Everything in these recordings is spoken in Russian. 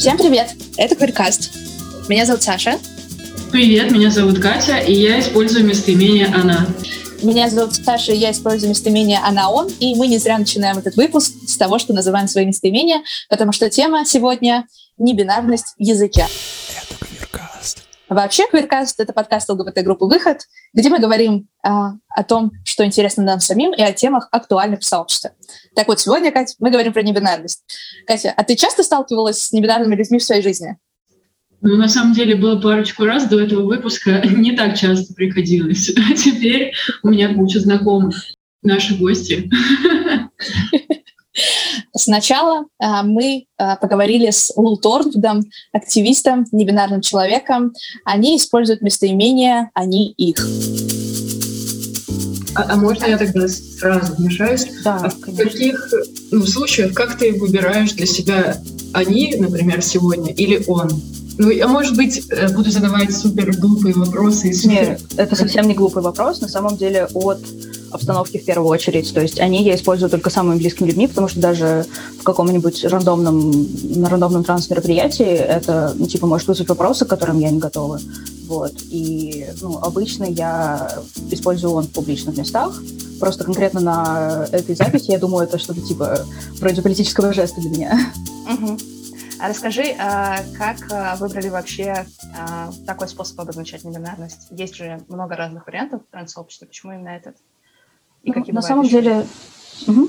Всем привет! Это Квиркаст. Меня зовут Саша. Привет, меня зовут Катя, и я использую местоимение «она». Меня зовут Саша, и я использую местоимение «она», «он», и мы не зря начинаем этот выпуск с того, что называем свои местоимения, потому что тема сегодня — небинарность в языке. Это Квиркаст. Вообще, Квиркаст — это подкаст ЛГБТ-группы «Выход», где мы говорим а, о том, что интересно нам самим, и о темах, актуальных в сообществе. Так вот, сегодня, Катя, мы говорим про небинарность. Катя, а ты часто сталкивалась с небинарными людьми в своей жизни? Ну, на самом деле, было парочку раз до этого выпуска, не так часто приходилось. А теперь у меня куча знакомых, наши гости. Сначала а, мы а, поговорили с Лу Торнвудом, активистом, небинарным человеком. Они используют местоимения «они» их. А, а можно я тогда сразу вмешаюсь? Да, а в каких ну, случаях, как ты выбираешь для себя «они», например, сегодня, или «он»? Ну, я, может быть, э, буду задавать супер глупые вопросы. Нет, это совсем не глупый вопрос. На самом деле от обстановки в первую очередь. То есть они я использую только самыми близкими людьми, потому что даже в каком-нибудь рандомном, на рандомном транс-мероприятии это, ну, типа, может вызвать вопросы, к которым я не готова. Вот. И ну, обычно я использую он в публичных местах. Просто конкретно на этой записи я думаю, это что-то типа вроде политического жеста для меня. Угу. А расскажи, а, как а, выбрали вообще а, такой способ обозначать небинарность? Есть же много разных вариантов в транс-сообществе. Почему именно этот? И ну, на самом еще? деле... Угу.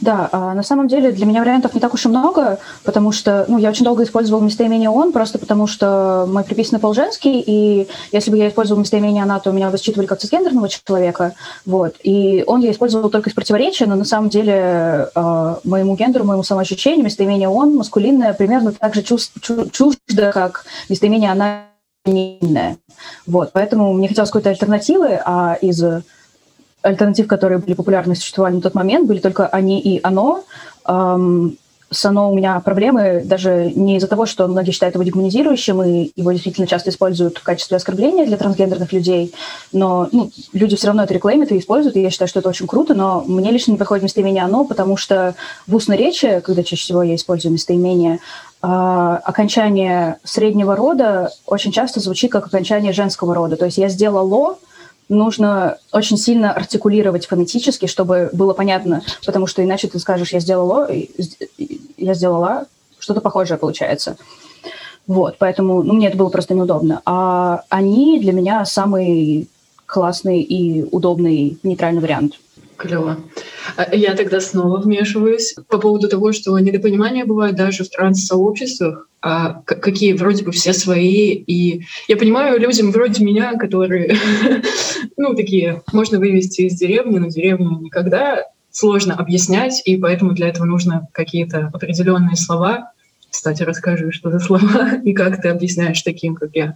Да, на самом деле для меня вариантов не так уж и много, потому что, ну, я очень долго использовала местоимение «он», просто потому что мой приписанный пол женский, и если бы я использовала местоимение «она», то меня бы как цисгендерного человека, вот. И он я использовала только из противоречия, но на самом деле э, моему гендеру, моему самоощущению местоимение «он» маскулинное примерно так же чуждо, как местоимение «она» фемининное. Вот, поэтому мне хотелось какой-то альтернативы, а из альтернатив, которые были популярны, существовали на тот момент, были только они и оно. Эм, с оно у меня проблемы даже не из-за того, что многие считают его дегуманизирующим, и его действительно часто используют в качестве оскорбления для трансгендерных людей, но ну, люди все равно это реклеймят и используют, и я считаю, что это очень круто, но мне лично не проходит местоимение «оно», потому что в устной речи, когда чаще всего я использую местоимение, э, окончание среднего рода очень часто звучит как окончание женского рода. То есть я сделала нужно очень сильно артикулировать фонетически, чтобы было понятно, потому что иначе ты скажешь «я сделала», «я сделала», что-то похожее получается. Вот, поэтому ну, мне это было просто неудобно. А они для меня самый классный и удобный нейтральный вариант. Клево. А я тогда снова вмешиваюсь по поводу того, что недопонимания бывают даже в транс-сообществах, а какие вроде бы все свои. И я понимаю людям вроде меня, которые, ну, такие, можно вывести из деревни, но деревню никогда сложно объяснять, и поэтому для этого нужно какие-то определенные слова. Кстати, расскажи, что за слова и как ты объясняешь таким, как я.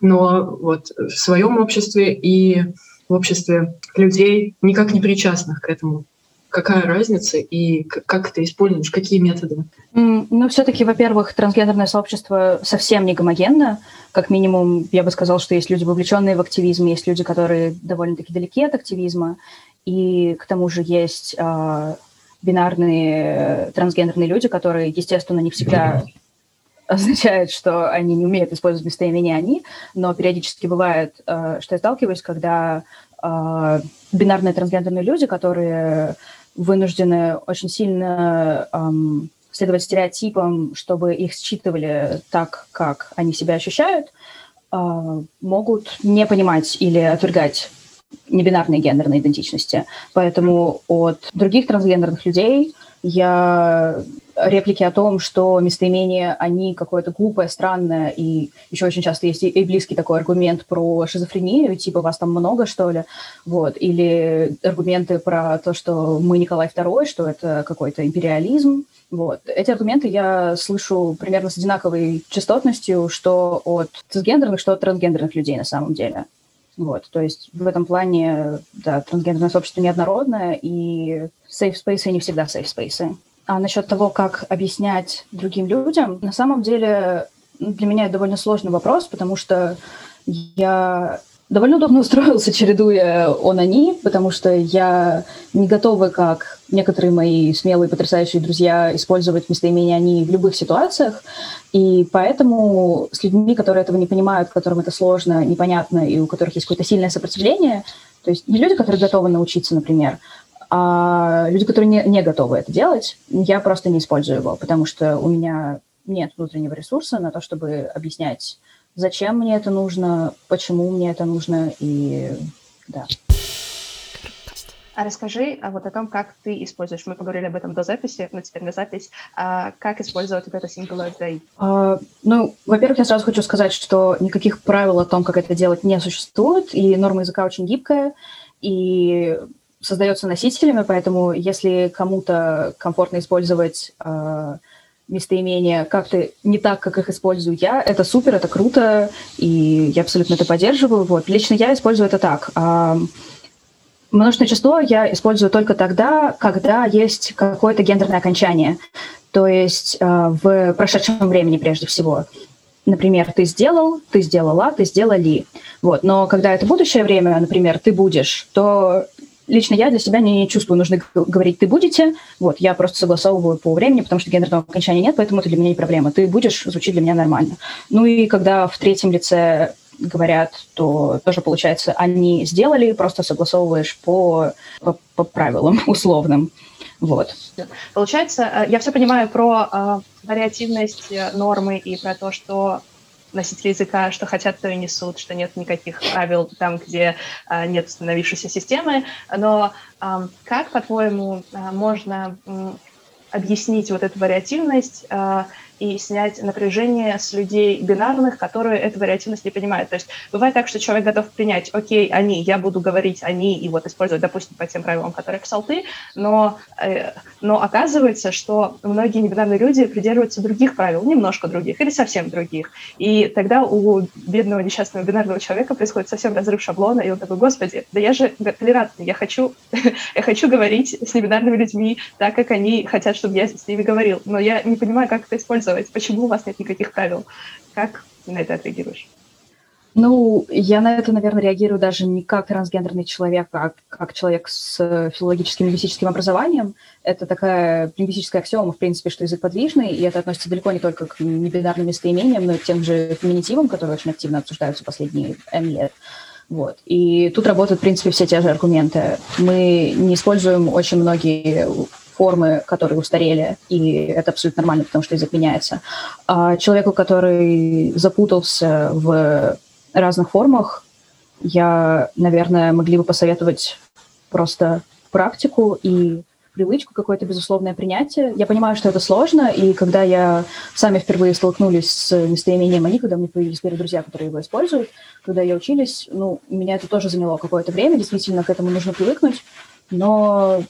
Но вот в своем обществе и в обществе людей, никак не причастных к этому. Какая разница и как ты используешь, какие методы? Ну, все-таки, во-первых, трансгендерное сообщество совсем не гомогенно. Как минимум, я бы сказала, что есть люди, вовлеченные в активизм, есть люди, которые довольно-таки далеки от активизма. И к тому же есть э, бинарные трансгендерные люди, которые, естественно, не всегда означает, что они не умеют использовать местоимение «они», но периодически бывает, э, что я сталкиваюсь, когда э, бинарные трансгендерные люди, которые вынуждены очень сильно эм, следовать стереотипам, чтобы их считывали так, как они себя ощущают, э, могут не понимать или отвергать небинарные гендерные идентичности. Поэтому от других трансгендерных людей я реплики о том, что местоимения, они какое-то глупое, странное, и еще очень часто есть и близкий такой аргумент про шизофрению, типа вас там много, что ли, вот, или аргументы про то, что мы Николай II, что это какой-то империализм, вот. Эти аргументы я слышу примерно с одинаковой частотностью, что от цисгендерных, что от трансгендерных людей на самом деле. Вот, то есть в этом плане, да, трансгендерное сообщество неоднородное, и safe space не всегда safe space. А насчет того, как объяснять другим людям, на самом деле для меня это довольно сложный вопрос, потому что я довольно удобно устроился, чередуя он-они, потому что я не готова, как некоторые мои смелые, потрясающие друзья, использовать местоимение «они» в любых ситуациях. И поэтому с людьми, которые этого не понимают, которым это сложно, непонятно, и у которых есть какое-то сильное сопротивление, то есть не люди, которые готовы научиться, например, а люди, которые не, не готовы это делать, я просто не использую его, потому что у меня нет внутреннего ресурса на то, чтобы объяснять, зачем мне это нужно, почему мне это нужно, и да. А расскажи а вот о том, как ты используешь. Мы поговорили об этом до записи, но теперь на запись. А как использовать вот это Singular Day? А, ну, во-первых, я сразу хочу сказать, что никаких правил о том, как это делать, не существует, и норма языка очень гибкая, и создается носителями, поэтому если кому-то комфортно использовать э, местоимения как-то не так, как их использую я, это супер, это круто, и я абсолютно это поддерживаю. Вот. Лично я использую это так. Э, множественное число я использую только тогда, когда есть какое-то гендерное окончание, то есть э, в прошедшем времени прежде всего. Например, ты сделал, ты сделала, ты сделали. Вот. Но когда это будущее время, например, ты будешь, то лично я для себя не чувствую нужно говорить «ты будете». Вот, я просто согласовываю по времени, потому что гендерного окончания нет, поэтому это для меня не проблема. «Ты будешь» звучит для меня нормально. Ну и когда в третьем лице говорят, то тоже получается, они сделали, просто согласовываешь по, по, по правилам условным. Вот. Получается, э, я все понимаю про э, вариативность э, нормы и про то, что носители языка, что хотят, то и несут, что нет никаких правил там, где а, нет установившейся системы. Но а, как, по-твоему, а, можно объяснить вот эту вариативность а, и снять напряжение с людей бинарных, которые эту вариативность не понимают. То есть бывает так, что человек готов принять, окей, они, я буду говорить они и вот использовать, допустим, по тем правилам, которые писал ты, но, э, но оказывается, что многие небинарные люди придерживаются других правил, немножко других или совсем других. И тогда у бедного несчастного бинарного человека происходит совсем разрыв шаблона, и он такой, господи, да я же толерантный, я хочу, я хочу говорить с небинарными людьми так, как они хотят, чтобы я с ними говорил, но я не понимаю, как это использовать использовать? Почему у вас нет никаких правил? Как ты на это отреагируешь? Ну, я на это, наверное, реагирую даже не как трансгендерный человек, а как человек с филологическим лингвистическим образованием. Это такая лингвистическая аксиома, в принципе, что язык подвижный, и это относится далеко не только к небинарным местоимениям, но и к тем же феминитивам, которые очень активно обсуждаются последние N лет. Вот. И тут работают, в принципе, все те же аргументы. Мы не используем очень многие формы, которые устарели, и это абсолютно нормально, потому что язык меняется. А человеку, который запутался в разных формах, я, наверное, могли бы посоветовать просто практику и привычку, какое-то безусловное принятие. Я понимаю, что это сложно, и когда я сами впервые столкнулись с местоимением «они», когда мне появились первые друзья, которые его используют, когда я учились, ну, меня это тоже заняло какое-то время, действительно, к этому нужно привыкнуть, но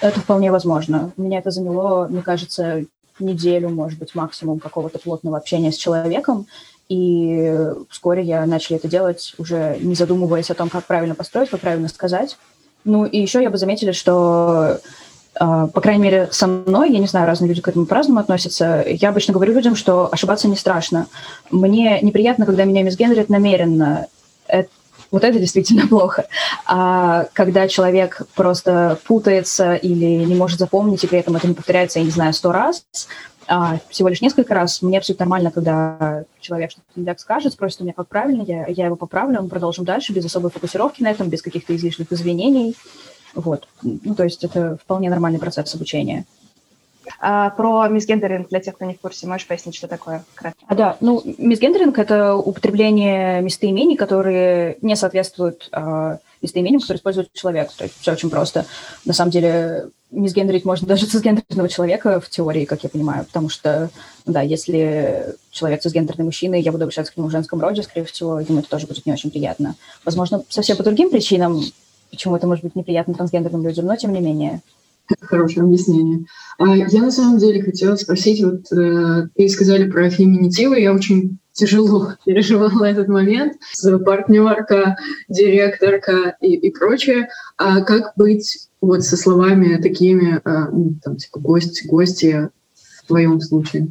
это вполне возможно. Меня это заняло, мне кажется, неделю, может быть, максимум какого-то плотного общения с человеком, и вскоре я начала это делать, уже не задумываясь о том, как правильно построить, как правильно сказать. Ну и еще я бы заметила, что, э, по крайней мере, со мной, я не знаю, разные люди к этому по-разному относятся, я обычно говорю людям, что ошибаться не страшно. Мне неприятно, когда меня мисгенерят намеренно. Это вот это действительно плохо. А когда человек просто путается или не может запомнить, и при этом это не повторяется, я не знаю, сто раз, а всего лишь несколько раз, мне абсолютно нормально, когда человек что-то не так скажет, спросит у меня, как правильно, я, я его поправлю, мы продолжим дальше, без особой фокусировки на этом, без каких-то излишних извинений. Вот. Ну, то есть это вполне нормальный процесс обучения. А, про мисгендеринг, для тех, кто не в курсе, можешь пояснить, что такое? А, да, ну, мисгендеринг – это употребление местоимений, которые не соответствуют а, местоимениям, которые использует человек. То есть все очень просто. На самом деле мисгендерить можно даже цисгендерного человека в теории, как я понимаю, потому что, да, если человек цисгендерный мужчина, и я буду обращаться к нему в женском роде, скорее всего, ему это тоже будет не очень приятно. Возможно, совсем по другим причинам, почему это может быть неприятно трансгендерным людям, но тем не менее. Хорошее объяснение. А я на самом деле хотела спросить, вот э, ты сказали про феминитивы, я очень тяжело переживала этот момент, партнерка, директорка и, и прочее. А как быть вот со словами такими, э, ну, там, типа гость, гости в твоем случае?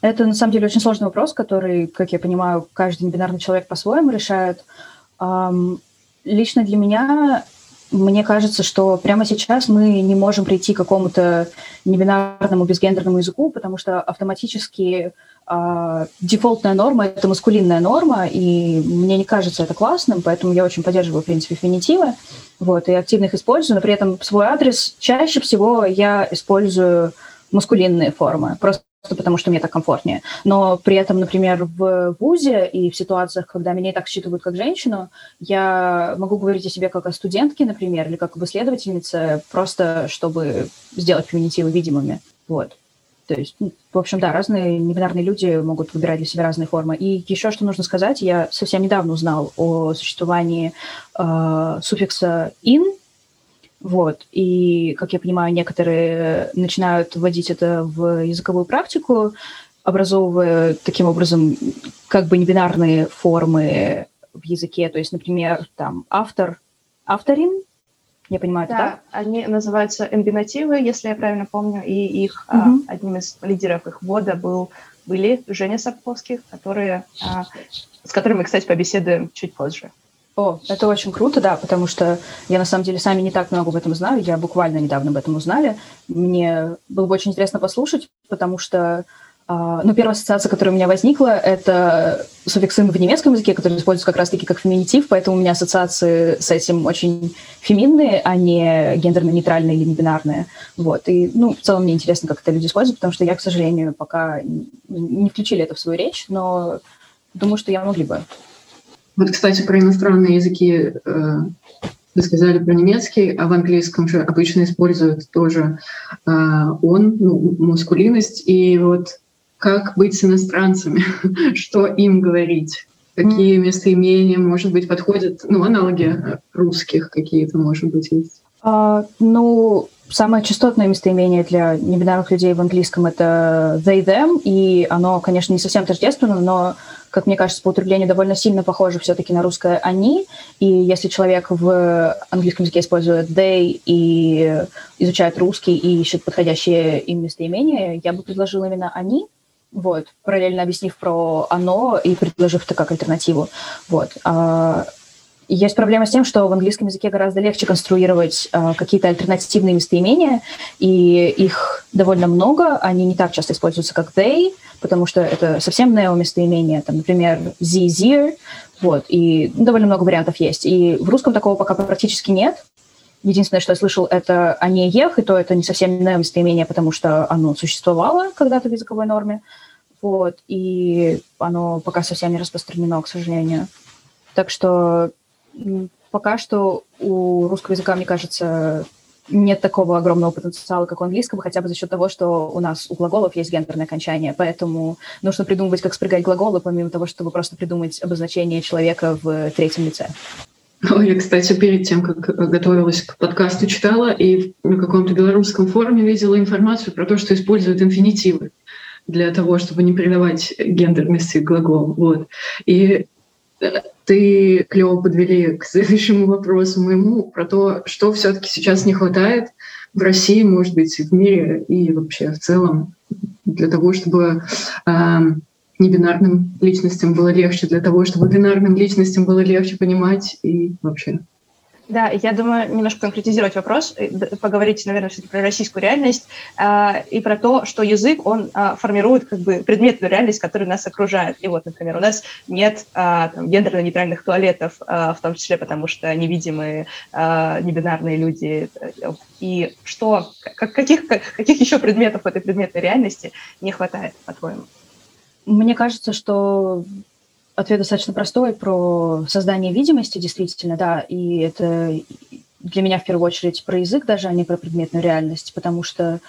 Это, на самом деле, очень сложный вопрос, который, как я понимаю, каждый небинарный человек по-своему решает. Лично для меня мне кажется, что прямо сейчас мы не можем прийти к какому-то небинарному безгендерному языку, потому что автоматически э, дефолтная норма — это маскулинная норма, и мне не кажется это классным, поэтому я очень поддерживаю, в принципе, феминитивы, вот, и активно их использую, но при этом свой адрес чаще всего я использую маскулинные формы, просто потому что мне так комфортнее. Но при этом, например, в ВУЗе и в ситуациях, когда меня и так считывают как женщину, я могу говорить о себе как о студентке, например, или как об исследовательнице, просто чтобы сделать феминитивы видимыми. Вот. То есть, ну, в общем, да, разные небинарные люди могут выбирать для себя разные формы. И еще что нужно сказать, я совсем недавно узнал о существовании э, суффикса «in», вот. И, как я понимаю, некоторые начинают вводить это в языковую практику, образовывая таким образом как бы небинарные формы в языке. То есть, например, там автор, авторин, я понимаю, да, это так? они называются эмбинативы, если я правильно помню, и их угу. а, одним из лидеров их ввода был были Женя Сапковских, которые, а, с которыми кстати, побеседуем чуть позже. О, это очень круто, да, потому что я на самом деле сами не так много об этом знаю, я буквально недавно об этом узнали. Мне было бы очень интересно послушать, потому что Uh, ну, первая ассоциация, которая у меня возникла, это суффиксы в немецком языке, который используется как раз-таки как феминитив, поэтому у меня ассоциации с этим очень феминные, а не гендерно-нейтральные или небинарные. Вот. И, ну, в целом мне интересно, как это люди используют, потому что я, к сожалению, пока не включили это в свою речь, но думаю, что я могли бы. Вот, кстати, про иностранные языки э, вы сказали про немецкий, а в английском же обычно используют тоже э, он, ну, мускулинность. И вот как быть с иностранцами, что им говорить, какие местоимения, может быть, подходят, ну, аналоги русских какие-то, может быть, есть. А, ну, самое частотное местоимение для небинарных людей в английском — это they, them, и оно, конечно, не совсем тождественно, но как мне кажется, по употреблению довольно сильно похоже все-таки на русское «они». И если человек в английском языке использует «they» и изучает русский и ищет подходящее им местоимение, я бы предложила именно «они», вот, параллельно объяснив про «оно» и предложив это как альтернативу. Вот. А, есть проблема с тем, что в английском языке гораздо легче конструировать э, какие-то альтернативные местоимения, и их довольно много, они не так часто используются, как they, потому что это совсем нео-местоимение, там, например, the, zir, вот, и довольно много вариантов есть. И в русском такого пока практически нет. Единственное, что я слышал, это «они ех», и то это не совсем нео-местоимение, потому что оно существовало когда-то в языковой норме, вот, и оно пока совсем не распространено, к сожалению. Так что пока что у русского языка, мне кажется, нет такого огромного потенциала, как у английского, хотя бы за счет того, что у нас у глаголов есть гендерное окончание. Поэтому нужно придумывать, как спрягать глаголы, помимо того, чтобы просто придумать обозначение человека в третьем лице. Я, кстати, перед тем, как готовилась к подкасту, читала и на каком-то белорусском форуме видела информацию про то, что используют инфинитивы для того, чтобы не придавать гендерности глаголу. Вот. И ты клево подвели к следующему вопросу моему про то, что все-таки сейчас не хватает в России, может быть, в мире и вообще в целом для того, чтобы э, небинарным личностям было легче, для того, чтобы бинарным личностям было легче понимать и вообще. Да, я думаю, немножко конкретизировать вопрос, э, поговорить, наверное, все-таки про российскую реальность э, и про то, что язык, он э, формирует как бы предметную реальность, которая нас окружает. И вот, например, у нас нет э, гендерно-нейтральных туалетов, э, в том числе потому, что невидимые, э, небинарные люди. И что, как, каких, как, каких еще предметов в этой предметной реальности не хватает, по-твоему? Мне кажется, что Ответ достаточно простой про создание видимости, действительно, да, и это для меня в первую очередь про язык даже, а не про предметную реальность, потому что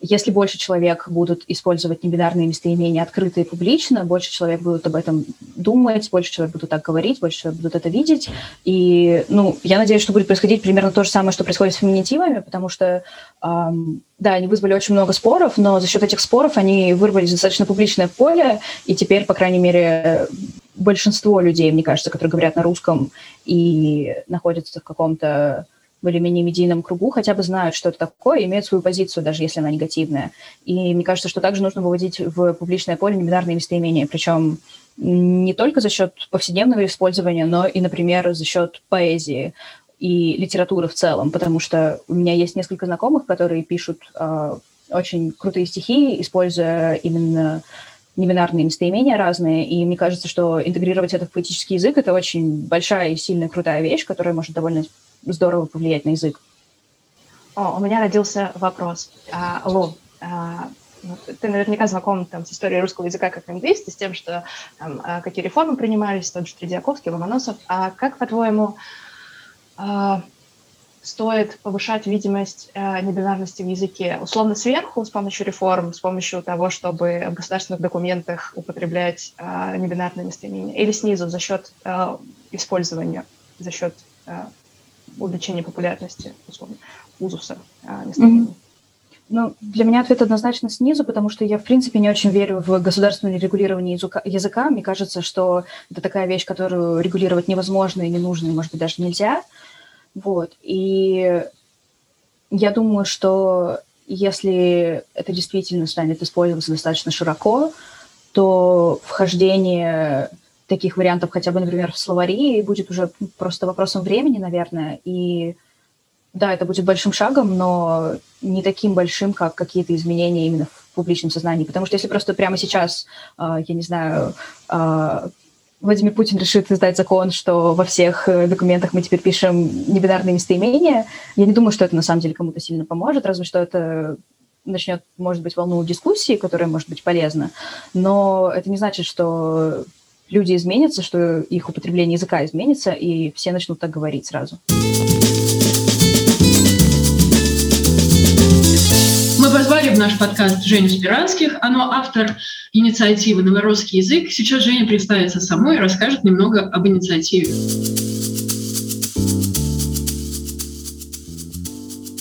если больше человек будут использовать небинарные местоимения открыто и публично, больше человек будут об этом думать, больше человек будут так говорить, больше человек будут это видеть. И, ну, я надеюсь, что будет происходить примерно то же самое, что происходит с феминитивами, потому что, эм, да, они вызвали очень много споров, но за счет этих споров они вырвались достаточно публичное поле, и теперь, по крайней мере, большинство людей, мне кажется, которые говорят на русском и находятся в каком-то более-менее медийном кругу хотя бы знают, что это такое, имеют свою позицию, даже если она негативная. И мне кажется, что также нужно выводить в публичное поле небинарные местоимения, причем не только за счет повседневного использования, но и, например, за счет поэзии и литературы в целом, потому что у меня есть несколько знакомых, которые пишут э, очень крутые стихи, используя именно небинарные местоимения разные, и мне кажется, что интегрировать это в поэтический язык — это очень большая и сильная крутая вещь, которая может довольно здорово повлиять на язык. О, у меня родился вопрос. А, Лу, а, ну, ты наверняка знаком там, с историей русского языка как лингвист, с тем, что там, а, какие реформы принимались, тот же Тредиаковский, Ломоносов. А как, по-твоему, а, стоит повышать видимость э, небинарности в языке? Условно сверху, с помощью реформ, с помощью того, чтобы в государственных документах употреблять э, небинарные местоимения, или снизу за счет э, использования, за счет э, увеличения популярности, условно, узуса местоимений? Mm-hmm. Ну, для меня ответ однозначно снизу, потому что я, в принципе, не очень верю в государственное регулирование языка. Мне кажется, что это такая вещь, которую регулировать невозможно и не нужно, и, может быть, даже нельзя. Вот. И я думаю, что если это действительно станет использоваться достаточно широко, то вхождение таких вариантов хотя бы, например, в словари будет уже просто вопросом времени, наверное. И да, это будет большим шагом, но не таким большим, как какие-то изменения именно в публичном сознании. Потому что если просто прямо сейчас, а, я не знаю, а, Владимир Путин решит издать закон, что во всех э, документах мы теперь пишем небинарные местоимения. Я не думаю, что это на самом деле кому-то сильно поможет, разве что это начнет, может быть, волну дискуссии, которая может быть полезна. Но это не значит, что люди изменятся, что их употребление языка изменится, и все начнут так говорить сразу. Мы позвали в наш подкаст Женю Спиранских. Она автор инициативы «Новорусский язык». Сейчас Женя представится самой и расскажет немного об инициативе.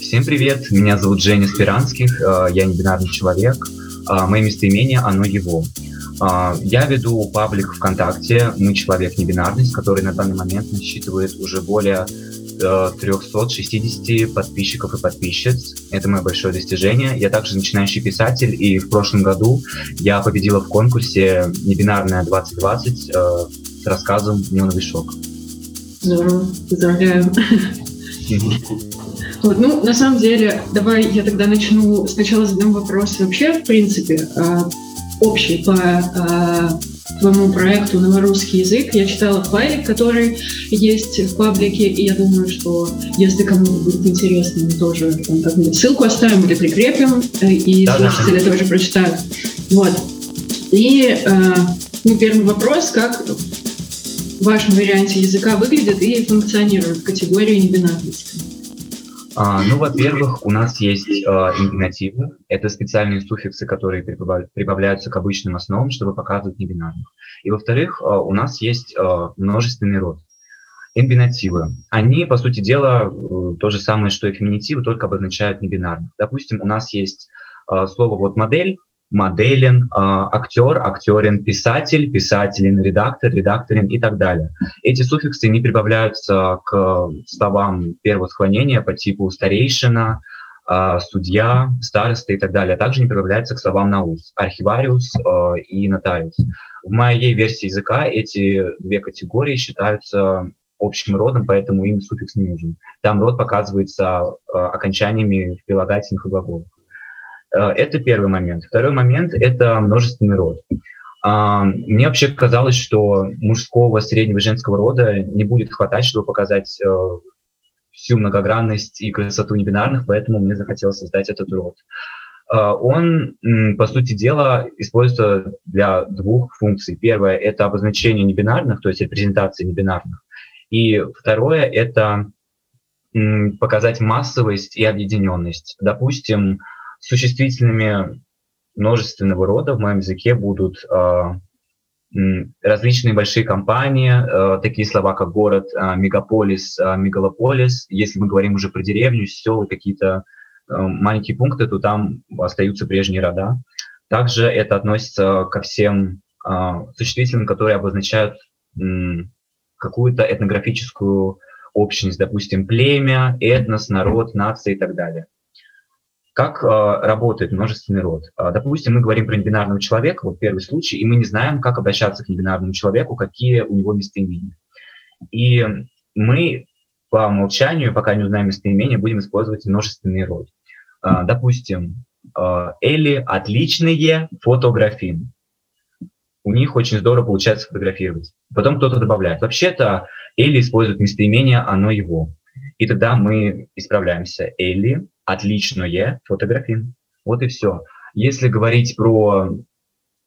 Всем привет, меня зовут Женя Спиранских, э, я не бинарный человек. Э, мое местоимение – оно его. Э, я веду паблик ВКонтакте «Мы человек небинарность», который на данный момент насчитывает уже более 360 подписчиков и подписчиц. Это мое большое достижение. Я также начинающий писатель, и в прошлом году я победила в конкурсе «Небинарная 2020» э, с рассказом «Неоновый шок». Здорово, поздравляю. Вот, ну, на самом деле, давай я тогда начну. Сначала задам вопрос вообще, в принципе, э, общий по э, твоему проекту «Новорусский язык». Я читала файлик, который есть в паблике, и я думаю, что если кому-то будет интересно, мы тоже там ссылку оставим или прикрепим, э, и да, слушатели да. тоже прочитают. Вот. И э, ну, первый вопрос, как в вашем варианте языка выглядит и функционирует категория небинарности? А, ну, во-первых, у нас есть а, ингенативы. Это специальные суффиксы, которые прибавляются к обычным основам, чтобы показывать небинарных. И, во-вторых, а, у нас есть а, множественный род. Имбинативы. Они, по сути дела, э, то же самое, что и феминитивы, только обозначают небинарных. Допустим, у нас есть а, слово вот модель, моделен, э, актер, актерин, писатель, писателин, редактор, редакторин и так далее. Эти суффиксы не прибавляются к словам первого склонения по типу старейшина, э, судья, староста и так далее, а также не прибавляются к словам наус, архивариус э, и нотариус. В моей версии языка эти две категории считаются общим родом, поэтому им суффикс не нужен. Там род показывается э, окончаниями прилагательных и глаголах. Э, это первый момент. Второй момент – это множественный род. А, мне вообще казалось, что мужского, среднего женского рода не будет хватать, чтобы показать э, всю многогранность и красоту небинарных, поэтому мне захотелось создать этот род. Э, он, по сути дела, используется для двух функций. Первое – это обозначение небинарных, то есть репрезентация небинарных. И второе – это показать массовость и объединенность. Допустим, существительными множественного рода в моем языке будут э, различные большие компании, э, такие слова, как город, э, мегаполис, мегалополис. Если мы говорим уже про деревню, село, какие-то маленькие пункты, то там остаются прежние рода. Также это относится ко всем существительным, которые обозначают какую-то этнографическую общность, допустим, племя, этнос, народ, нация и так далее. Как э, работает множественный род? Э, допустим, мы говорим про небинарного человека, вот первый случай, и мы не знаем, как обращаться к небинарному человеку, какие у него местоимения. И мы по умолчанию, пока не узнаем местоимения, будем использовать множественный род. Э, допустим, Элли отличные фотографии. У них очень здорово получается фотографировать. Потом кто-то добавляет. Вообще-то Элли использует местоимение «оно его». И тогда мы исправляемся. Элли отличное фотографин. Вот и все. Если говорить про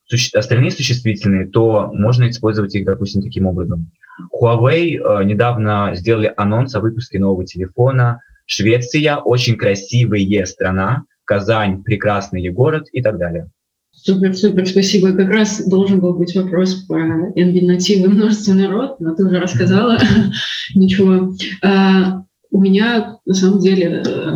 суще... остальные существительные, то можно использовать их, допустим, таким образом. Huawei э, недавно сделали анонс о выпуске нового телефона. Швеция очень красивая страна. Казань прекрасный город и так далее. Супер, супер, спасибо. Как раз должен был быть вопрос про ингенативный множественный род, но ты уже рассказала. Ничего. А, у меня, на самом деле, э,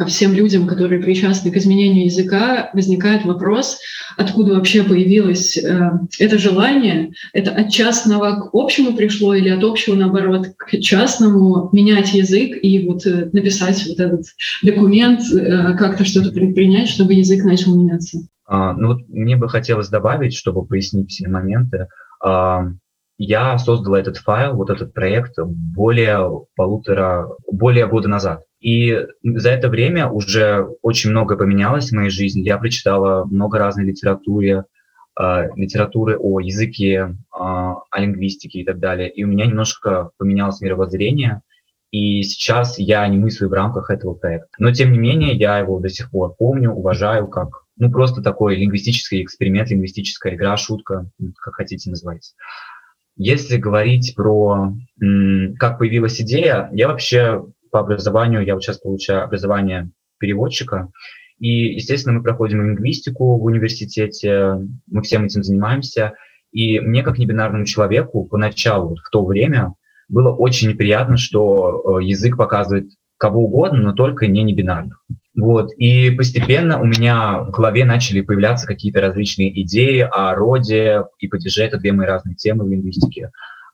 ко всем людям, которые причастны к изменению языка, возникает вопрос, откуда вообще появилось э, это желание, это от частного к общему пришло или от общего, наоборот, к частному менять язык и вот э, написать вот этот документ, э, как-то что-то предпринять, чтобы язык начал меняться. А, ну вот мне бы хотелось добавить, чтобы пояснить все моменты. А, я создал этот файл, вот этот проект более полутора, более года назад. И за это время уже очень много поменялось в моей жизни. Я прочитала много разной литературы, э, литературы о языке, э, о лингвистике и так далее. И у меня немножко поменялось мировоззрение, и сейчас я не мыслю в рамках этого проекта. Но, тем не менее, я его до сих пор помню, уважаю как ну, просто такой лингвистический эксперимент, лингвистическая игра, шутка, как хотите называть. Если говорить про как появилась идея, я вообще по образованию, я вот сейчас получаю образование переводчика, и, естественно, мы проходим лингвистику в университете, мы всем этим занимаемся, и мне, как небинарному человеку, поначалу, в то время, было очень неприятно, что э, язык показывает кого угодно, но только не небинарных. Вот. И постепенно у меня в голове начали появляться какие-то различные идеи о роде и падеже. Это две мои разные темы в лингвистике.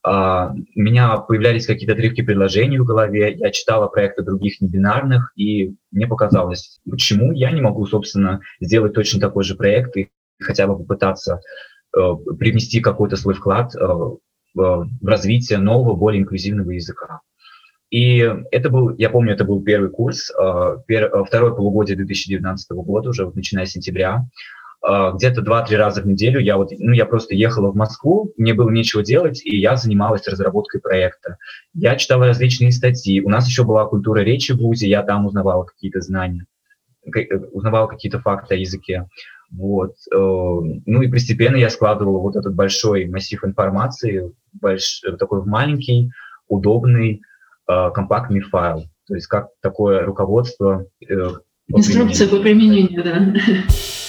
Uh, у меня появлялись какие-то отрывки предложений в голове, я читала проекты других небинарных, и мне показалось, почему я не могу, собственно, сделать точно такой же проект и хотя бы попытаться uh, привнести какой-то свой вклад uh, в развитие нового, более инклюзивного языка. И это был, я помню, это был первый курс, а, а, второе полугодие 2019 года, уже начиная с сентября. А, где-то два-три раза в неделю я вот, ну, я просто ехала в Москву, мне было нечего делать, и я занималась разработкой проекта. Я читала различные статьи. У нас еще была культура речи в ВУЗе, я там узнавала какие-то знания, э, узнавала какие-то факты о языке. Вот. Э, ну и постепенно я складывала вот этот большой массив информации, больш... такой маленький, удобный, э, компактный файл. То есть как такое руководство. Э, Инструкция по применению, да.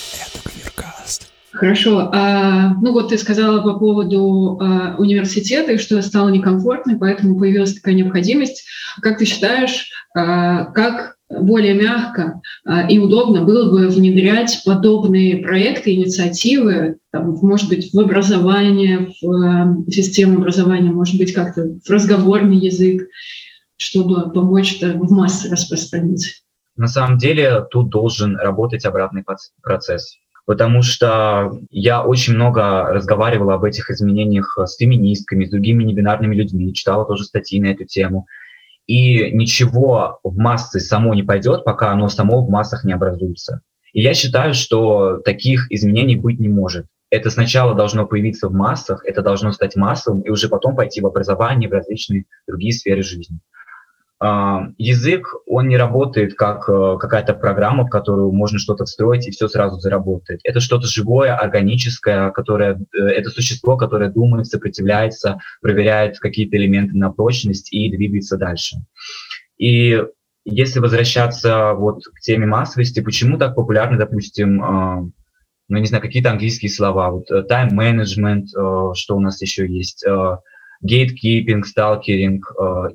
Хорошо. А, ну вот ты сказала по поводу а, университета, и что стало некомфортно, поэтому появилась такая необходимость. Как ты считаешь, а, как более мягко а, и удобно было бы внедрять подобные проекты, инициативы, там, может быть, в образование, в, в систему образования, может быть, как-то в разговорный язык, чтобы помочь это в массы распространить? На самом деле тут должен работать обратный процесс потому что я очень много разговаривала об этих изменениях с феминистками, с другими небинарными людьми, читала тоже статьи на эту тему. И ничего в массы само не пойдет, пока оно само в массах не образуется. И я считаю, что таких изменений быть не может. Это сначала должно появиться в массах, это должно стать массовым, и уже потом пойти в образование, в различные другие сферы жизни. Язык, он не работает как э, какая-то программа, в которую можно что-то встроить и все сразу заработает. Это что-то живое, органическое, которое, э, это существо, которое думает, сопротивляется, проверяет какие-то элементы на прочность и двигается дальше. И если возвращаться вот к теме массовости, почему так популярны, допустим, а, ну, не знаю, какие-то английские слова, вот э, management, что у нас еще есть, gatekeeping, stalkering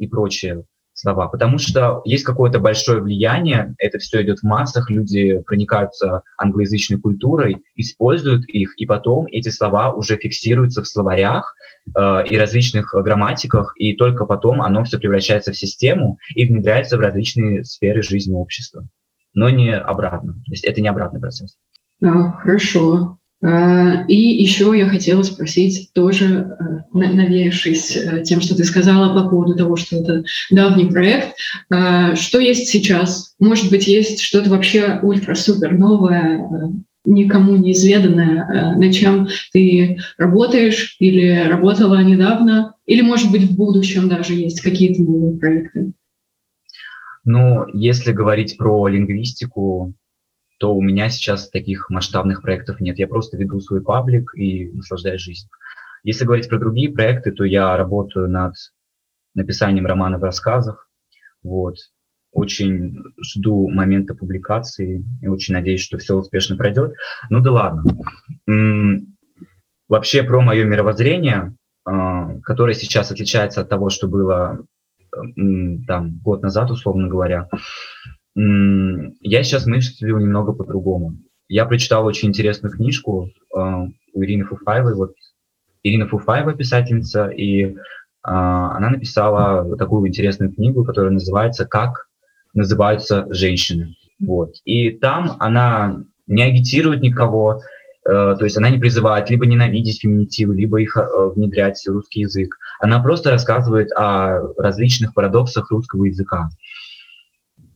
и прочее слова, потому что есть какое-то большое влияние, это все идет в массах, люди проникаются англоязычной культурой, используют их, и потом эти слова уже фиксируются в словарях э, и различных грамматиках, и только потом оно все превращается в систему и внедряется в различные сферы жизни общества, но не обратно. То есть это не обратный процесс. Да, хорошо. А, и еще я хотела спросить, тоже э, навеявшись э, тем, что ты сказала по поводу того, что это давний проект, что есть сейчас? Может быть, есть что-то вообще ультра-супер новое, э, никому неизведанное, над чем ты работаешь или работала недавно, или, может быть, в будущем даже есть какие-то новые проекты? Ну, если говорить про лингвистику, то у меня сейчас таких масштабных проектов нет. Я просто веду свой паблик и наслаждаюсь жизнью. Если говорить про другие проекты, то я работаю над написанием романов в рассказах. Вот. Очень жду момента публикации и очень надеюсь, что все успешно пройдет. Ну да ладно. Вообще про мое мировоззрение, а, которое сейчас отличается от того, что было там год назад, условно говоря, я сейчас мыслю немного по-другому. Я прочитал очень интересную книжку э, у Ирины Фуфаевой. Вот Ирина Фуфаева писательница, и э, она написала такую интересную книгу, которая называется «Как называются женщины». Вот. И там она не агитирует никого, э, то есть она не призывает либо ненавидеть феминитивы, либо их внедрять в русский язык. Она просто рассказывает о различных парадоксах русского языка.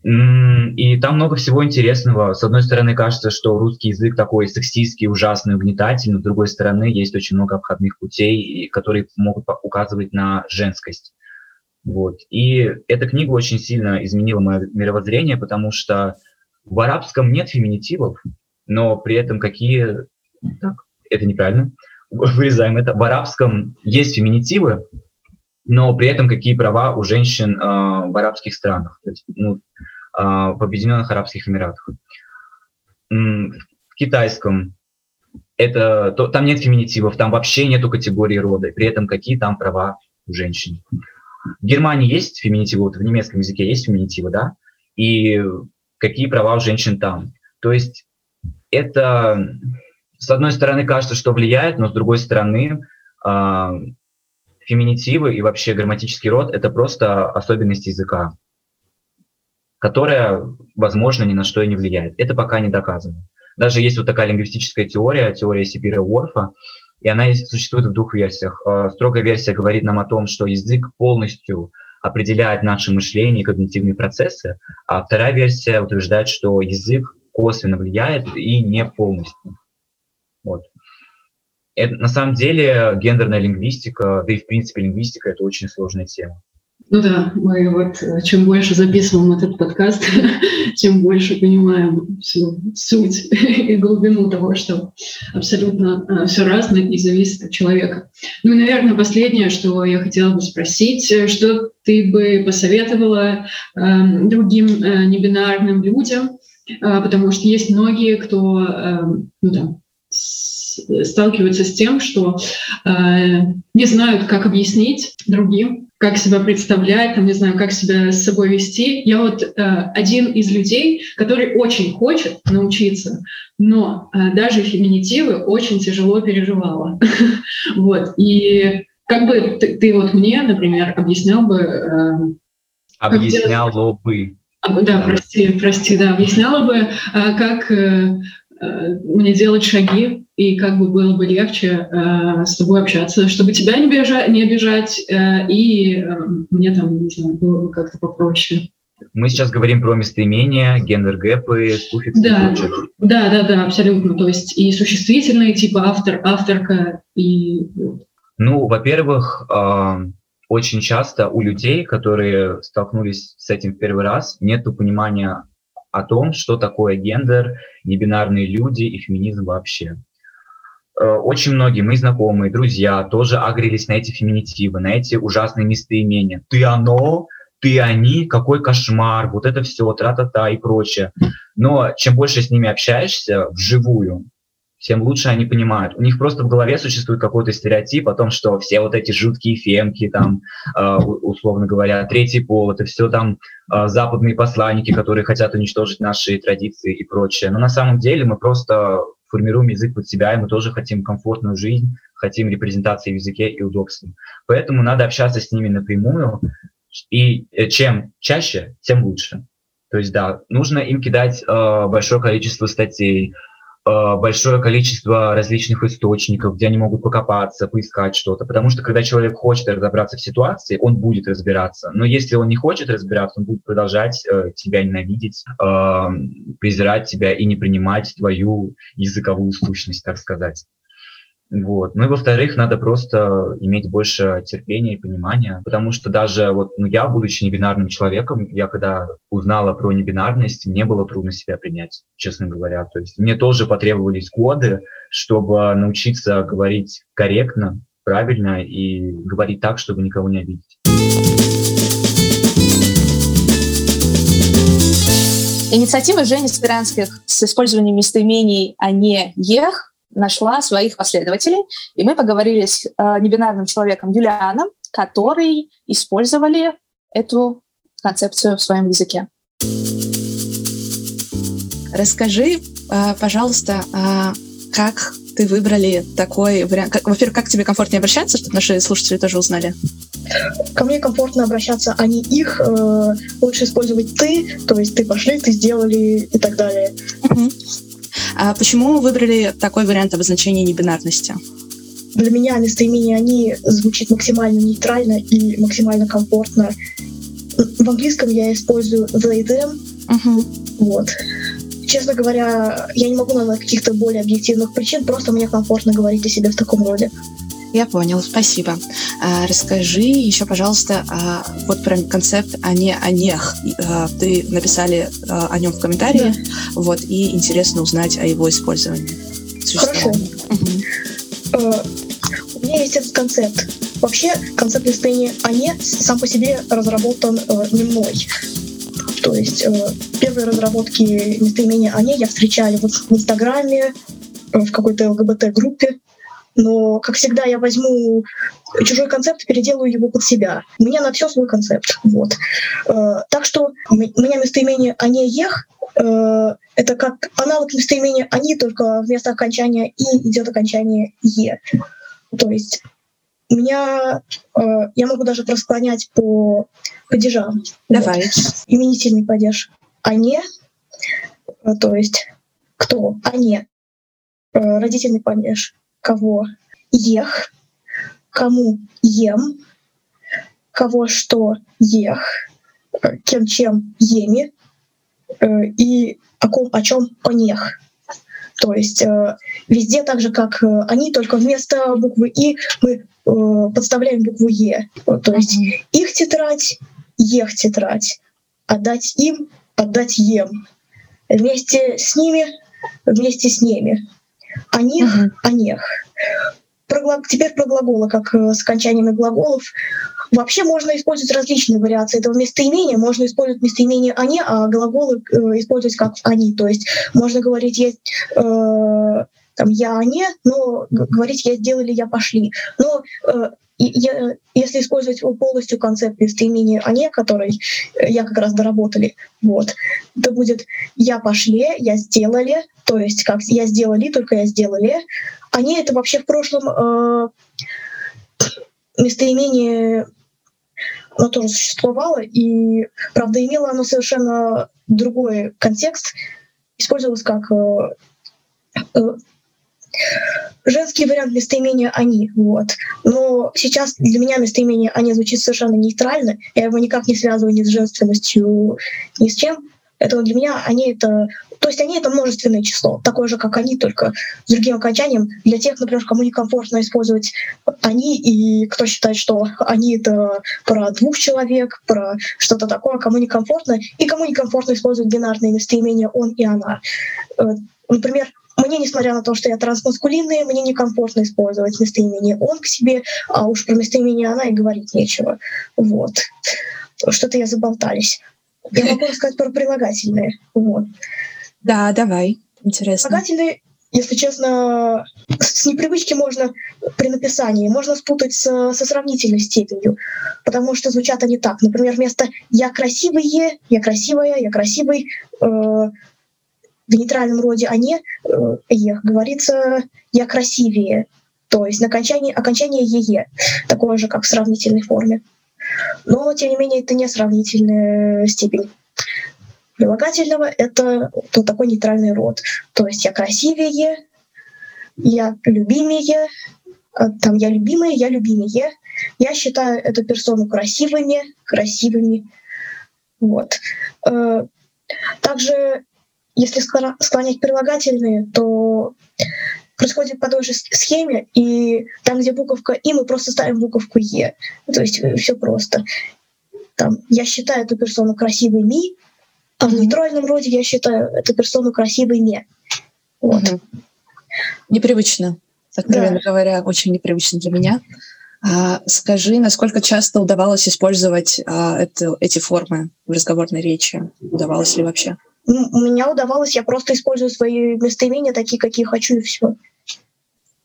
И там много всего интересного. С одной стороны, кажется, что русский язык такой сексистский, ужасный, угнетательный. С другой стороны, есть очень много обходных путей, которые могут указывать на женскость. Вот. И эта книга очень сильно изменила мое мировоззрение, потому что в арабском нет феминитивов, но при этом какие... Так, это неправильно. Вырезаем это. В арабском есть феминитивы, но при этом какие права у женщин э, в арабских странах. То есть, ну, в Объединенных Арабских Эмиратах. В китайском это, то, там нет феминитивов, там вообще нету категории рода, при этом какие там права у женщин. В Германии есть феминитивы, вот в немецком языке есть феминитивы, да, и какие права у женщин там. То есть это, с одной стороны, кажется, что влияет, но с другой стороны, э, феминитивы и вообще грамматический род – это просто особенность языка которая, возможно, ни на что и не влияет. Это пока не доказано. Даже есть вот такая лингвистическая теория, теория Сибира Уорфа, и она существует в двух версиях. А, строгая версия говорит нам о том, что язык полностью определяет наше мышление и когнитивные процессы, а вторая версия утверждает, что язык косвенно влияет и не полностью. Вот. Это, на самом деле гендерная лингвистика, да и в принципе лингвистика – это очень сложная тема. Ну да, мы вот э, чем больше записываем этот подкаст, тем больше понимаем всю суть и глубину того, что абсолютно э, все разное и зависит от человека. Ну и, наверное, последнее, что я хотела бы спросить, э, что ты бы посоветовала э, другим э, небинарным людям, э, потому что есть многие, кто э, ну, да, сталкиваются с тем, что э, не знают, как объяснить другим, как себя представлять, там, не знаю, как себя с собой вести. Я вот э, один из людей, который очень хочет научиться, но э, даже феминитивы очень тяжело переживала. вот. И как бы ты, ты вот мне, например, объяснял бы... Э, Объясняла бы. Да, прости, прости, да, объясняла бы, э, как э, мне делать шаги и как бы было бы легче э, с тобой общаться, чтобы тебя не, бежать, не обижать, э, и э, мне там, не знаю, было бы как-то попроще. Мы сейчас говорим про местоимения, гендер-гэпы, суффиксы да, Да, да, да, абсолютно. То есть и существительные, типа автор, авторка, и... Ну, во-первых, э, очень часто у людей, которые столкнулись с этим в первый раз, нет понимания о том, что такое гендер, небинарные люди и феминизм вообще. Э, очень многие мои знакомые, друзья тоже агрились на эти феминитивы, на эти ужасные местоимения. Ты оно, ты они, какой кошмар, вот это все, тра-та-та и прочее. Но чем больше с ними общаешься вживую, тем лучше они понимают. У них просто в голове существует какой-то стереотип о том, что все вот эти жуткие фемки, там, э, условно говоря, третий пол, это все там э, западные посланники, которые хотят уничтожить наши традиции и прочее. Но на самом деле мы просто формируем язык под себя, и мы тоже хотим комфортную жизнь, хотим репрезентации в языке и удобства. Поэтому надо общаться с ними напрямую, и э, чем чаще, тем лучше. То есть, да, нужно им кидать э, большое количество статей, большое количество различных источников, где они могут покопаться, поискать что-то. Потому что когда человек хочет разобраться в ситуации, он будет разбираться. Но если он не хочет разбираться, он будет продолжать э, тебя ненавидеть, э, презирать тебя и не принимать твою языковую сущность, так сказать. Вот. Ну и во-вторых, надо просто иметь больше терпения и понимания, потому что даже вот ну, я, будучи небинарным человеком, я когда узнала про небинарность, мне было трудно себя принять, честно говоря. То есть мне тоже потребовались годы, чтобы научиться говорить корректно, правильно и говорить так, чтобы никого не обидеть. Инициатива Жени Спиранских с использованием местоимений «а не ех» нашла своих последователей, и мы поговорили с э, небинарным человеком Юлианом, который использовали эту концепцию в своем языке. Расскажи, э, пожалуйста, э, как ты выбрали такой вариант? Как, во-первых, как тебе комфортнее обращаться, чтобы наши слушатели тоже узнали? Ко мне комфортно обращаться, а не их. Э, лучше использовать ты, то есть ты пошли, ты сделали и так далее. Uh-huh. А почему выбрали такой вариант обозначения небинарности? Для меня местоимение «они» звучит максимально нейтрально и максимально комфортно. В английском я использую they, them. Uh-huh. Вот. Честно говоря, я не могу назвать каких-то более объективных причин, просто мне комфортно говорить о себе в таком роде. Я понял, спасибо. А, расскажи еще, пожалуйста, а, вот про концепт «а не о нех». А, ты написали а, о нем в комментарии, да. вот, и интересно узнать о его использовании. Хорошо. Угу. Uh, у меня есть этот концепт. Вообще, концепт местоимения «а не» сам по себе разработан uh, не мной. То есть uh, первые разработки местоимения «а не» я встречали вот в Инстаграме, в какой-то ЛГБТ-группе, но, как всегда, я возьму чужой концепт и переделаю его под себя. У меня на все свой концепт. Вот. Э, так что у меня местоимение «они ех» э, это как аналог местоимения «они», только вместо окончания «и» идет окончание «е». То есть у меня э, я могу даже просклонять по падежам. Давай. Вот. Именительный падеж. Они, то есть кто? Они. Родительный падеж кого ех, кому ем, кого что ех, э, кем чем еми э, и о ком о чем понех. То есть э, везде так же, как они, только вместо буквы И мы подставляем букву Е. То есть их тетрадь, ех тетрадь. Отдать им, отдать ем. Вместе с ними, вместе с ними о них, о них. Про, теперь про глаголы, как э, с окончаниями глаголов. Вообще можно использовать различные вариации этого местоимения. Можно использовать местоимение «они», а глаголы э, использовать как «они». То есть можно говорить «есть», э, там, «я они», но говорить «я сделали», «я пошли». Но э, я, если использовать полностью концепт местоимения «они», который э, я как раз доработали, вот, то будет «я пошли», «я сделали», то есть как «я сделали», только «я сделали». «Они» — это вообще в прошлом э, местоимение оно тоже существовало, и, правда, имело оно совершенно другой контекст, использовалось как э, э, женский вариант местоимения «они». Вот. Но сейчас для меня местоимение «они» звучит совершенно нейтрально. Я его никак не связываю ни с женственностью, ни с чем. Это для меня они это... То есть они — это множественное число, такое же, как они, только с другим окончанием. Для тех, например, кому некомфортно использовать «они», и кто считает, что «они» — это про двух человек, про что-то такое, кому некомфортно, и кому некомфортно использовать бинарные местоимения «он» и «она». Э, например, мне, несмотря на то, что я трансмаскулинная, мне некомфортно использовать местоимение «он» к себе, а уж про местоимение «она» и говорить нечего. Вот. Что-то я заболтались. Я могу рассказать про прилагательные. Вот. Да, давай. Интересно. Прилагательные если честно, с непривычки можно при написании, можно спутать с, со сравнительной степенью, потому что звучат они так. Например, вместо «я красивые», «я красивая», «я красивый» э, в нейтральном роде «они» э, «ех» говорится «я красивее», то есть на окончании, окончание «ее», такое же, как в сравнительной форме. Но, тем не менее, это не сравнительная степень прилагательного — это ну, такой нейтральный род. То есть я красивее, я любимее, а, там я любимая, я любимее. Я считаю эту персону красивыми, красивыми. Вот. Э, также, если склонять прилагательные, то происходит по той же схеме, и там, где буковка «и», мы просто ставим буковку «е». То есть э, все просто. Там, я считаю эту персону красивой ми, а в нейтральном роде я считаю эту персону красивой не. Вот. Угу. Непривычно, откровенно да. говоря, очень непривычно для меня. А, скажи, насколько часто удавалось использовать а, это, эти формы в разговорной речи? Удавалось ли вообще? У меня удавалось, я просто использую свои местоимения такие, какие хочу, и все.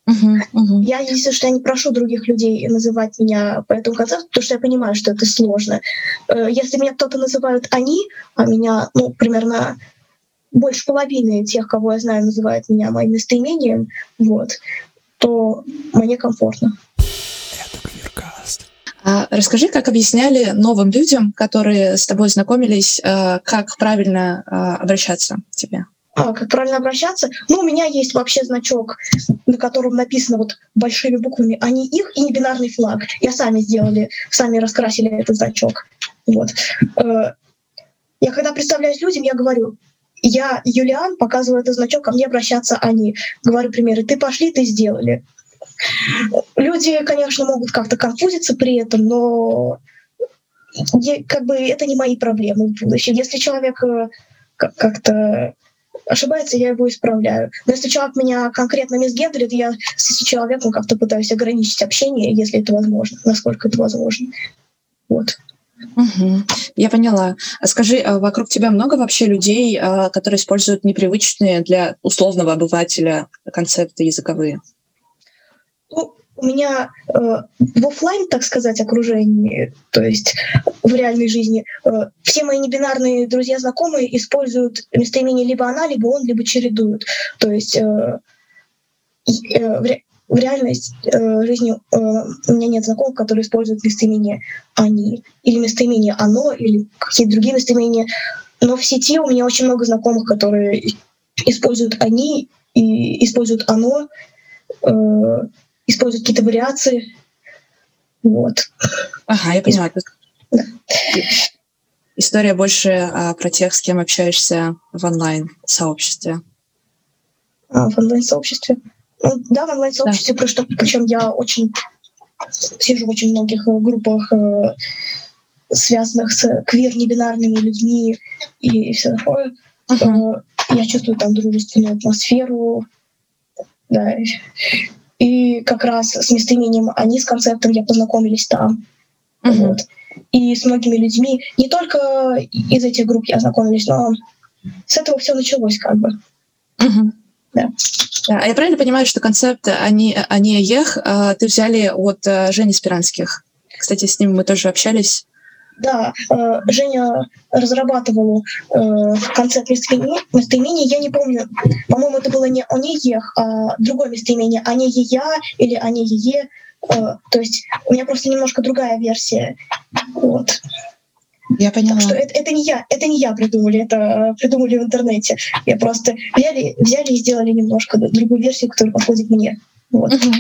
Uh-huh, uh-huh. Я, если что, я не прошу других людей называть меня по этому концепту, потому что я понимаю, что это сложно. Э, если меня кто-то называют «они», а меня, ну, примерно больше половины тех, кого я знаю, называют меня моим местоимением, вот, то мне комфортно. А расскажи, как объясняли новым людям, которые с тобой знакомились, э, как правильно э, обращаться к тебе? а, как правильно обращаться. Ну, у меня есть вообще значок, на котором написано вот большими буквами «они их» и небинарный флаг. Я сами сделали, сами раскрасили этот значок. Вот. Э, я когда представляюсь людям, я говорю, я Юлиан, показываю этот значок, ко мне обращаться они. Говорю примеры, ты пошли, ты сделали. Люди, конечно, могут как-то конфузиться при этом, но как бы это не мои проблемы в будущем. Если человек э, как-то ошибается, я его исправляю. Но если человек меня конкретно мисгендрит, я с человеком как-то пытаюсь ограничить общение, если это возможно, насколько это возможно. Вот. Угу, я поняла. А скажи, а вокруг тебя много вообще людей, а, которые используют непривычные для условного обывателя концепты языковые? Ну, у меня э, в офлайн, так сказать, окружении, то есть в реальной жизни, э, все мои небинарные друзья, знакомые используют местоимение либо она, либо он, либо чередуют. То есть э, э, в, ре, в реальной э, жизни э, у меня нет знакомых, которые используют местоимение они или местоимение оно или какие-то другие местоимения. Но в сети у меня очень много знакомых, которые используют они и используют оно. Э, использовать какие-то вариации. Вот. Ага, я поняла. Да. История больше а, про тех, с кем общаешься в онлайн-сообществе. А, в онлайн-сообществе? Ну, да, в онлайн-сообществе, да. Потому, причем я очень сижу в очень многих э, группах, э, связанных с квир-небинарными людьми и все такое. Uh-huh. Я чувствую там дружественную атмосферу. Да. И как раз с местоимением «они» с концептом я познакомились там. Uh-huh. Вот. И с многими людьми. Не только из этих групп я знакомилась, но с этого все началось как бы. Uh-huh. Да. Да, а я правильно понимаю, что концепт «они, они ех» а, ты взяли от а, Жени Спиранских? Кстати, с ним мы тоже общались. Да, э, Женя разрабатывала э, концепт местоимения. Я не помню, по-моему, это было не «они ех», а другое местоимение «они ея» или «они ее». Э, то есть у меня просто немножко другая версия. Вот. Я поняла. Так что это, это не я, это не я придумали, это придумали в интернете. Я просто взяли, взяли и сделали немножко другую версию, которая подходит мне. Вот. Угу.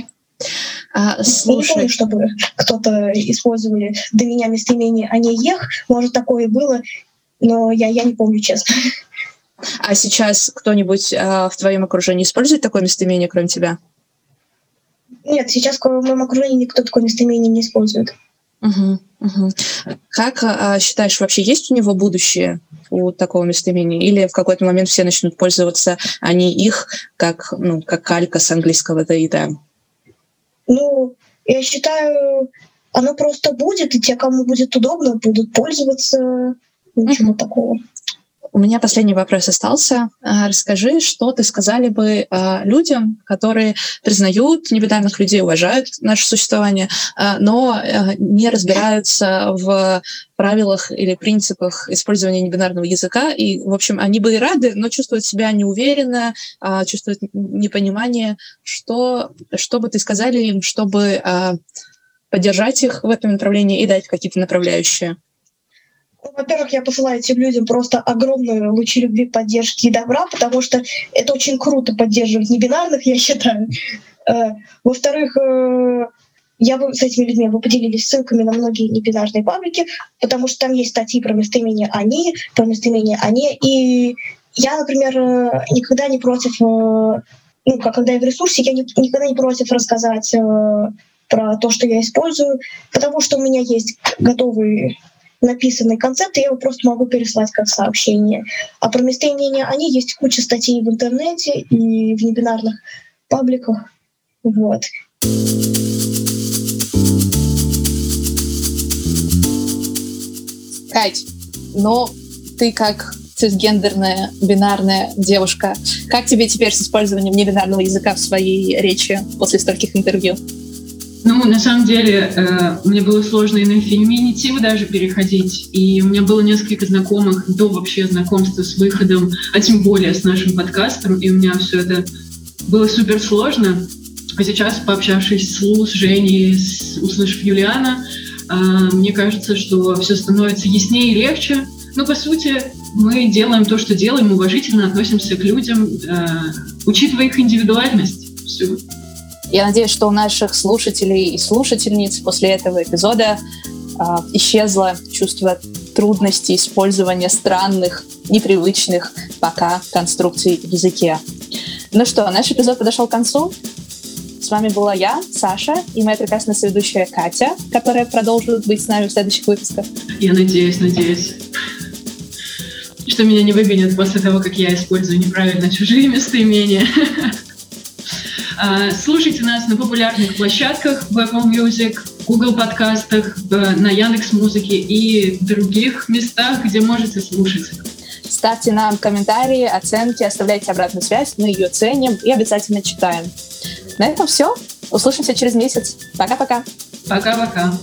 А, слушай... Не помню, чтобы кто-то использовали до меня местоимение «а не ех». Может, такое и было, но я, я не помню, честно. А сейчас кто-нибудь а, в твоем окружении использует такое местоимение, кроме тебя? Нет, сейчас в моем окружении никто такое местоимение не использует. Угу, угу. Как а, считаешь, вообще есть у него будущее у такого местоимения? Или в какой-то момент все начнут пользоваться они их, как, ну, как калька с английского «да» и «да»? Ну, я считаю, оно просто будет, и те, кому будет удобно, будут пользоваться. Ничего mm-hmm. такого. У меня последний вопрос остался. А, расскажи, что ты сказали бы а, людям, которые признают небинарных людей, уважают наше существование, а, но не разбираются в правилах или принципах использования небинарного языка. И, в общем, они бы и рады, но чувствуют себя неуверенно, чувствуют непонимание. Что, что бы ты сказали им, чтобы поддержать их в этом направлении и дать какие-то направляющие? Во-первых, я посылаю этим людям просто огромные лучи любви, поддержки и добра, потому что это очень круто поддерживать небинарных, я считаю. Э, во-вторых, э, я бы с этими людьми вы поделились ссылками на многие небинарные паблики, потому что там есть статьи про местоимение «они», про местоимение «они», и я, например, э, никогда не против, ну, как когда я в ресурсе, я никогда не против рассказать про то, что я использую, потому что у меня есть готовый написанный концепт, и я его просто могу переслать как сообщение. А про местоимения, они есть куча статей в интернете и в небинарных пабликах. Вот. Кать, но ты как цисгендерная бинарная девушка, как тебе теперь с использованием небинарного языка в своей речи после стольких интервью? Ну, на самом деле, э, мне было сложно и на феминитивы даже переходить, и у меня было несколько знакомых до вообще знакомства с выходом, а тем более с нашим подкастом, и у меня все это было супер сложно. А сейчас, пообщавшись с Лу, с Женей, с, услышав Юлиана, э, мне кажется, что все становится яснее и легче. Но, по сути, мы делаем то, что делаем, уважительно относимся к людям, э, учитывая их индивидуальность. Все. Я надеюсь, что у наших слушателей и слушательниц после этого эпизода э, исчезло чувство трудности использования странных, непривычных пока конструкций в языке. Ну что, наш эпизод подошел к концу. С вами была я, Саша, и моя прекрасная соведущая Катя, которая продолжит быть с нами в следующих выпусках. Я надеюсь, надеюсь что меня не выгонят после того, как я использую неправильно чужие местоимения. А, слушайте нас на популярных площадках в Apple Music, Google подкастах, на Яндекс Музыке и других местах, где можете слушать. Ставьте нам комментарии, оценки, оставляйте обратную связь, мы ее ценим и обязательно читаем. На этом все. Услышимся через месяц. Пока-пока. Пока-пока.